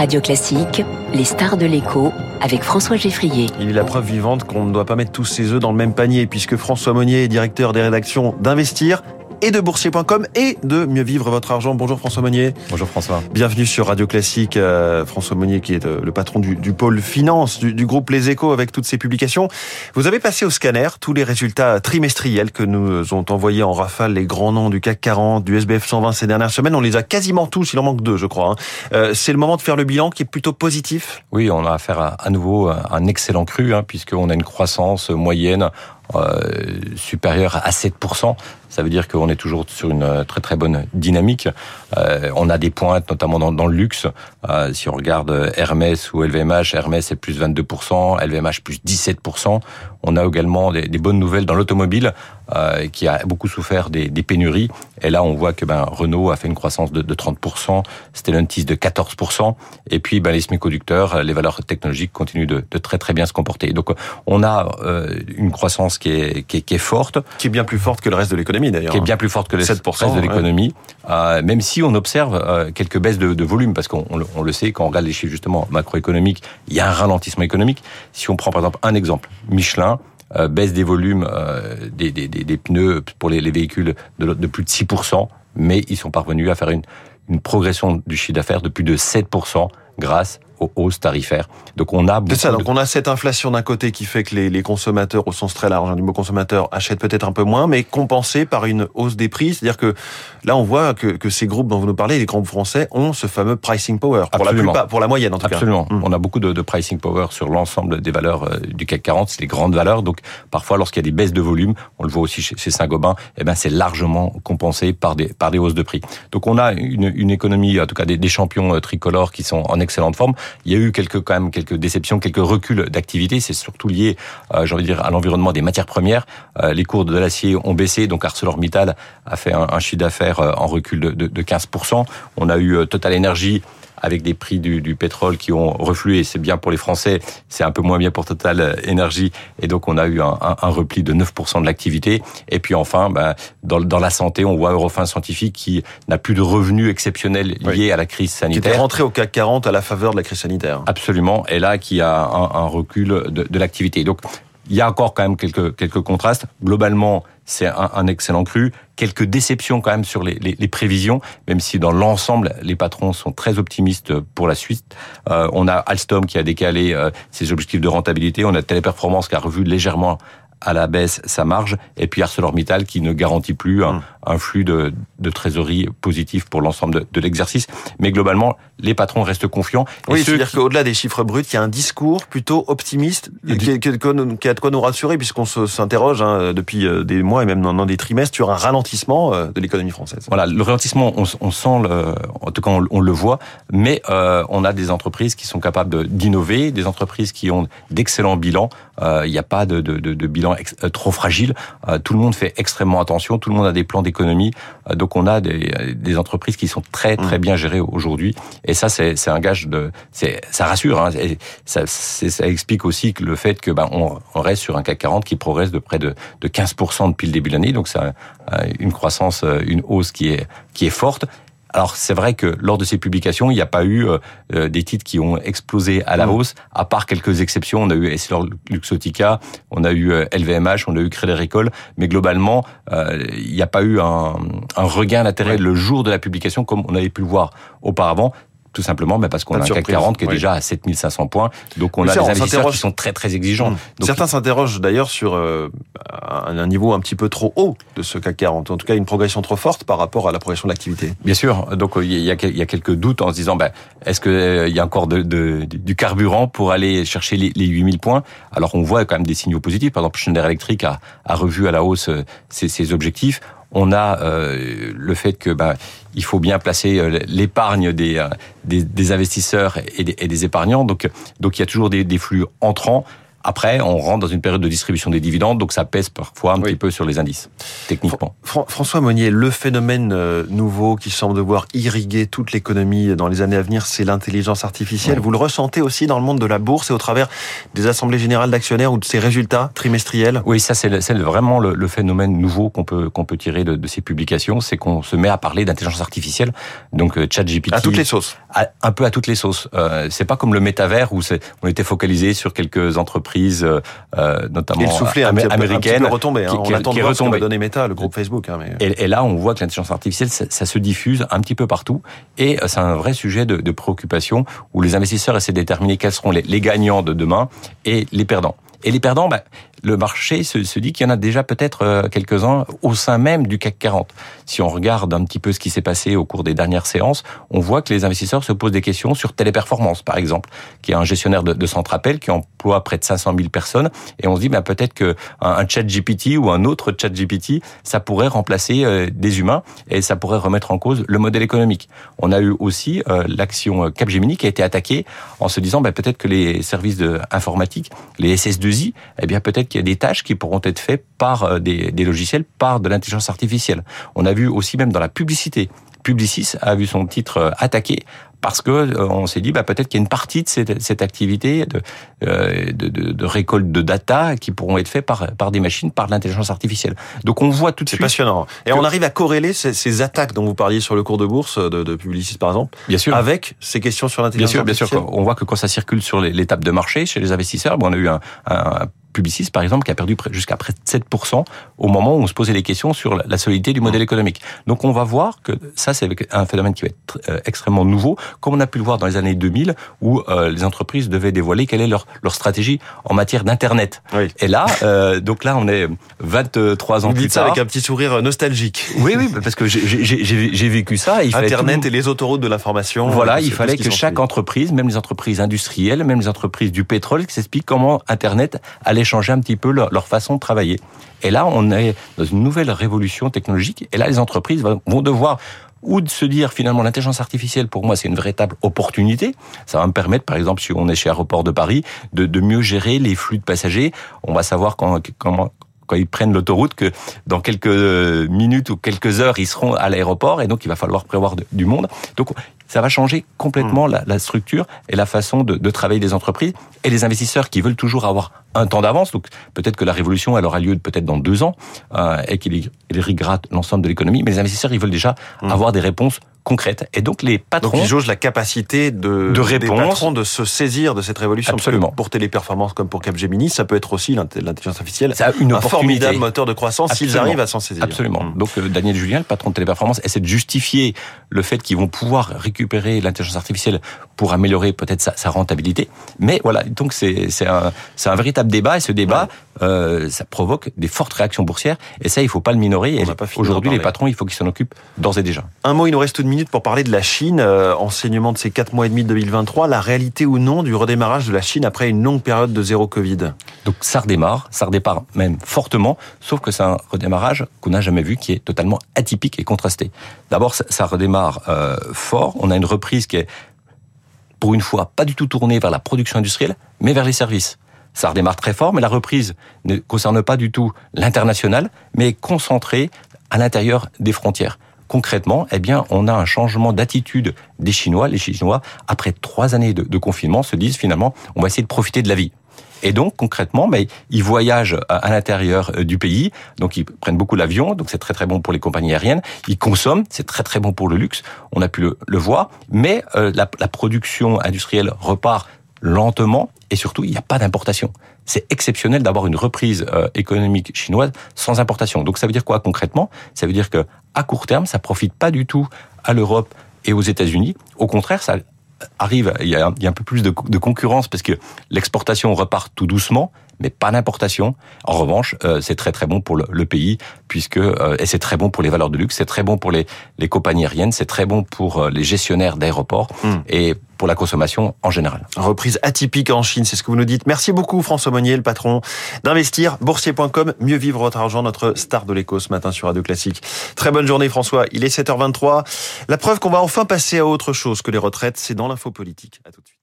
Radio Classique, les stars de l'écho avec François Geffrier. Il est la preuve vivante qu'on ne doit pas mettre tous ses œufs dans le même panier puisque François Monnier est directeur des rédactions d'Investir et de boursier.com et de mieux vivre votre argent. Bonjour François Monnier. Bonjour François. Bienvenue sur Radio Classique. Euh, François Monnier qui est euh, le patron du, du pôle finance du, du, groupe Les Échos avec toutes ses publications. Vous avez passé au scanner tous les résultats trimestriels que nous ont envoyés en rafale les grands noms du CAC 40, du SBF 120 ces dernières semaines. On les a quasiment tous, il en manque deux je crois. Hein. Euh, C'est le moment de faire le bilan qui est plutôt positif? Oui, on a affaire à, à nouveau à un excellent cru hein, puisqu'on a une croissance moyenne euh, supérieure à 7%. Ça veut dire qu'on est toujours sur une très très bonne dynamique. Euh, on a des pointes, notamment dans, le luxe. Euh, si on regarde Hermès ou LVMH, Hermès est plus 22%, LVMH plus 17%. On a également des bonnes nouvelles dans l'automobile, euh, qui a beaucoup souffert des, des, pénuries. Et là, on voit que ben, Renault a fait une croissance de, de 30%, Stellantis de 14%, et puis ben, les semi-conducteurs, les valeurs technologiques continuent de, de, très très bien se comporter. Donc, on a euh, une croissance qui est, qui est, qui est forte, qui est bien plus forte que le reste de l'économie d'ailleurs, qui est bien plus forte que le 7%, reste de l'économie, ouais. euh, même si on observe euh, quelques baisses de, de volume, parce qu'on on, on le sait quand on regarde les chiffres justement macroéconomiques, il y a un ralentissement économique. Si on prend par exemple un exemple, Michelin euh, baisse des volumes euh, des, des, des, pneus pour les, les véhicules de, de, plus de 6%, mais ils sont parvenus à faire une, une progression du chiffre d'affaires de plus de 7% grâce aux hausses tarifaires. Donc on a c'est ça. Donc on a cette inflation d'un côté qui fait que les, les, consommateurs, au sens très large du mot consommateur, achètent peut-être un peu moins, mais compensé par une hausse des prix. C'est-à-dire que là, on voit que, que, ces groupes dont vous nous parlez, les groupes français, ont ce fameux pricing power pour Absolument. la plupart, pour la moyenne en tout Absolument. cas. Absolument. Mmh. On a beaucoup de, de, pricing power sur l'ensemble des valeurs euh, du CAC 40, c'est les grandes valeurs. Donc parfois, lorsqu'il y a des baisses de volume, on le voit aussi chez, chez Saint-Gobain, eh ben c'est largement compensé par des par des hausses de prix. Donc on a une, une économie, en tout cas des, des champions euh, tricolores qui sont en excellente forme. Il y a eu quelques quand même quelques déceptions, quelques reculs d'activité. C'est surtout lié, euh, j'ai envie de dire, à l'environnement des matières premières. Euh, les cours de l'acier ont baissé, donc ArcelorMittal a fait un, chiffre d'affaires euh, en recul de, de, de 15%. On a eu euh, Total Energy avec des prix du, du pétrole qui ont reflué. C'est bien pour les Français, c'est un peu moins bien pour Total Énergie. Et donc, on a eu un, un, un repli de 9% de l'activité. Et puis enfin, ben, dans, dans, la santé, on voit Eurofin Scientifique qui n'a plus de revenus exceptionnels liés oui. à la crise sanitaire. Qui était rentré au CAC 40 à la faveur de la crise sanitaire. Absolument. Et là, qui a un, un recul de, de l'activité. Donc, il y a encore quand même quelques, quelques contrastes. Globalement, c'est un, excellent cru. Quelques déceptions quand même sur les, prévisions, même si dans l'ensemble, les patrons sont très optimistes pour la suite. Euh, on a Alstom qui a décalé euh, ses objectifs de rentabilité. On a Téléperformance qui a revu légèrement à la baisse sa marge, et puis ArcelorMittal qui ne garantit plus un, un flux de, de, trésorerie positif pour l'ensemble de, de l'exercice. Mais globalement, les patrons restent confiants. Oui, c'est-à-dire qui... qu'au-delà des chiffres bruts, il y a un discours plutôt optimiste qui, qui, qui, a de quoi nous rassurer, puisqu'on s'interroge hein, depuis euh, des mois et même dans, des trimestres sur un ralentissement euh, de l'économie française. Voilà, le ralentissement, on, on sent, le, en tout cas on, on le voit, mais euh, on a des entreprises qui sont capables d'innover, des entreprises qui ont d'excellents bilans. Euh, il n'y a pas de, de, de, de bilan ex, euh, trop fragile. tout le monde fait extrêmement attention, tout le monde a des plans d'économie. donc on a des, des, entreprises qui sont très très mmh. bien gérées aujourd'hui. Et ça, c'est un gage de, ça rassure. Hein, et ça, ça, explique aussi que le fait que ben, on, on, reste sur un CAC 40 qui progresse de près de, de 15% depuis le début de l'année. Donc c'est une croissance, une hausse qui est qui est forte. Alors c'est vrai que lors de ces publications, il n'y a pas eu euh, des titres qui ont explosé à la mmh. hausse, à part quelques exceptions. On a eu Essilor Luxotica, on a eu LVMH, on a eu Crédit Agricole, mais globalement, euh, il n'y a pas eu un, un regain d'intérêt ouais. le jour de la publication comme on avait pu le voir auparavant. Tout simplement mais parce qu'on a un CAC 40 qui est oui. déjà à 7500 points. Donc on a des investisseurs qui sont très très exigeants. Mmh. Donc, Certains s'interrogent d'ailleurs sur euh, un niveau un petit peu trop haut de ce CAC 40. En tout cas, une progression trop forte par rapport à la progression de l'activité. Bien sûr. Donc il y a, il y a quelques doutes en se disant ben, est-ce qu'il euh, y a encore de, de, du carburant pour aller chercher les, les 8000 points? Alors on voit quand même des signaux positifs. Par exemple, Schneider Electric a, a revu à la hausse euh, ses, ses objectifs on a euh, le fait que ben, il faut bien placer euh, l'épargne des, euh, des, des, investisseurs et des, épargnants. Donc, donc il y a toujours des flux entrants. Après, on rentre dans une période de distribution des dividendes, donc ça pèse parfois un oui. petit peu sur les indices, techniquement. Fr François Monnier, le phénomène euh, nouveau qui semble devoir irriguer toute l'économie dans les années à venir, c'est l'intelligence artificielle. Oui. Vous le ressentez aussi dans le monde de la bourse et au travers des assemblées générales d'actionnaires ou de ces résultats trimestriels? Oui, ça c'est vraiment le, le, phénomène nouveau qu'on peut, qu'on peut tirer de, de ces publications, c'est qu'on se met à parler d'intelligence artificielle, donc euh, ChatGPT. À toutes les sauces un peu à toutes les sauces. Euh, c'est pas comme le métavers où on était focalisé sur quelques entreprises, euh, notamment et américaines, un retombé. Hein. Qui, on attend de voir ce que va donner Meta, le groupe Facebook. Hein, mais... et, et, là, on voit que l'intelligence artificielle, ça, ça, se diffuse un petit peu partout, et c'est un vrai sujet de, de, préoccupation où les investisseurs essaient de déterminer quels seront les, les gagnants de demain et les perdants. Et les perdants, bah, le marché se, se dit qu'il y en a déjà peut-être euh, quelques-uns au sein même du CAC 40. Si on regarde un petit peu ce qui s'est passé au cours des dernières séances, on voit que les investisseurs se posent des questions sur Téléperformance, par exemple, qui est un gestionnaire de, de centre appel qui emploie près de 500 000 personnes. Et on se dit, bah, peut-être que un, chat GPT ou un autre chat GPT, ça pourrait remplacer euh, des humains et ça pourrait remettre en cause le modèle économique. On a eu aussi euh, l'action Capgemini qui a été attaquée en se disant, bah, peut-être que les services de informatique, les SS2I, eh bien, peut-être qu'il y a des tâches qui pourront être faites par euh, des, des logiciels, par de l'intelligence artificielle. On a vu aussi même dans la publicité. Publicis a vu son titre euh, attaqué parce que euh, on s'est dit bah, peut-être qu'il y a une partie de cette, cette activité de, de, de, de, récolte de data qui pourront être faits par, par des machines, par l'intelligence artificielle. Donc on voit tout de suite. C'est passionnant. Et on arrive à corréler ces, ces, attaques dont vous parliez sur le cours de bourse de, de Publicis par exemple, bien sûr. avec ces questions sur l'intelligence artificielle. Bien sûr, bien sûr. On voit que quand ça circule sur l'étape de marché chez les investisseurs, bon, on a eu un, un Publicis, par exemple, qui a perdu jusqu'à près de 7% au moment où on se posait des questions sur la solidité du modèle économique. Donc on va voir que ça, c'est un phénomène qui va être euh, extrêmement nouveau, comme on a pu le voir dans les années 2000, où euh, les entreprises devaient dévoiler quelle est leur, leur stratégie en matière d'Internet. Oui. Et là, euh, donc là, on est 23 ans Vous plus dites ça avec un petit sourire nostalgique. Oui, oui, parce que j'ai vécu ça. Il Internet et les autoroutes de l'information. Voilà, il fallait que chaque entreprise, même les entreprises industrielles, même les entreprises du pétrole, s'expliquent comment Internet allait changer un petit peu leur, façon de travailler. Et là, on est dans une nouvelle révolution technologique. Et là, les entreprises vont devoir ou de se dire finalement l'intelligence artificielle pour moi c'est une véritable opportunité. Ça va me permettre par exemple si on est chez Aéroport de Paris de, mieux gérer les flux de passagers. On va savoir quand, comment quand ils prennent l'autoroute que dans quelques minutes ou quelques heures ils seront à l'aéroport et donc il va falloir prévoir du monde. Donc ça va changer complètement mmh. la, la, structure et la façon de, de, travailler des entreprises et les investisseurs qui veulent toujours avoir un temps d'avance. Donc peut-être que la révolution elle aura lieu peut-être dans deux ans euh, et qu'il irrigera l'ensemble de l'économie. Mais les investisseurs ils veulent déjà mmh. avoir des réponses concrètes. Et donc les patrons... Donc ils jaugent la capacité de, de réponse, des patrons de se saisir de cette révolution. Absolument. Pour Téléperformance comme pour Capgemini, ça peut être aussi l'intelligence artificielle. Ça une un formidable moteur de croissance s'ils arrivent à s'en saisir. Absolument. Mmh. Donc euh, Daniel Julien, le patron de Téléperformance, essaie de justifier le fait qu'ils vont pouvoir récupérer l'intelligence artificielle pour améliorer peut-être sa, sa, rentabilité. Mais voilà, donc c'est un, un véritable débat et ce débat, ouais. euh, ça provoque des fortes réactions boursières et ça, il faut pas le minorer. Aujourd'hui, les patrons, il faut qu'ils s'en occupent d'ores et déjà. Un mot, il nous reste une minute pour parler de la Chine. Euh, enseignement de ces quatre mois et demi de 2023, la réalité ou non du redémarrage de la Chine après une longue période de zéro Covid? Donc ça redémarre, ça redépart même fortement, sauf que c'est un redémarrage qu'on n'a jamais vu, qui est totalement atypique et contrasté. D'abord, ça redémarre euh, fort. On a une reprise qui est pour une fois, pas du tout tournée vers la production industrielle, mais vers les services. Ça redémarre très fort, mais la reprise ne concerne pas du tout l'international, mais est concentrée à l'intérieur des frontières. Concrètement, eh bien, on a un changement d'attitude des Chinois. Les Chinois, après trois années de, confinement, se disent finalement, on va essayer de profiter de la vie. Et donc concrètement, mais ils voyagent à l'intérieur du pays, donc ils prennent beaucoup l'avion, donc c'est très très bon pour les compagnies aériennes. Ils consomment, c'est très très bon pour le luxe. On a pu le, le voir, mais euh, la, la production industrielle repart lentement et surtout il n'y a pas d'importation. C'est exceptionnel d'avoir une reprise euh, économique chinoise sans importation. Donc ça veut dire quoi concrètement? Ça veut dire que à court terme, ça profite pas du tout à l'Europe et aux États-Unis. Au contraire, ça arrive, il y a un, peu plus de concurrence parce que l'exportation repart tout doucement, mais pas d'importation. En revanche, euh, c'est très très bon pour le, le pays puisque euh, et c'est très bon pour les valeurs de luxe, c'est très bon pour les, les compagnies aériennes, c'est très bon pour euh, les gestionnaires d'aéroports mmh. et pour la consommation en général. Reprise atypique en Chine, c'est ce que vous nous dites. Merci beaucoup François Monnier, le patron d'Investir, boursier.com, mieux vivre votre argent, notre star de l'écho ce matin sur Radio Classique. Très bonne journée François, il est 7h23. La preuve qu'on va enfin passer à autre chose que les retraites, c'est dans l'info politique. À tout de suite.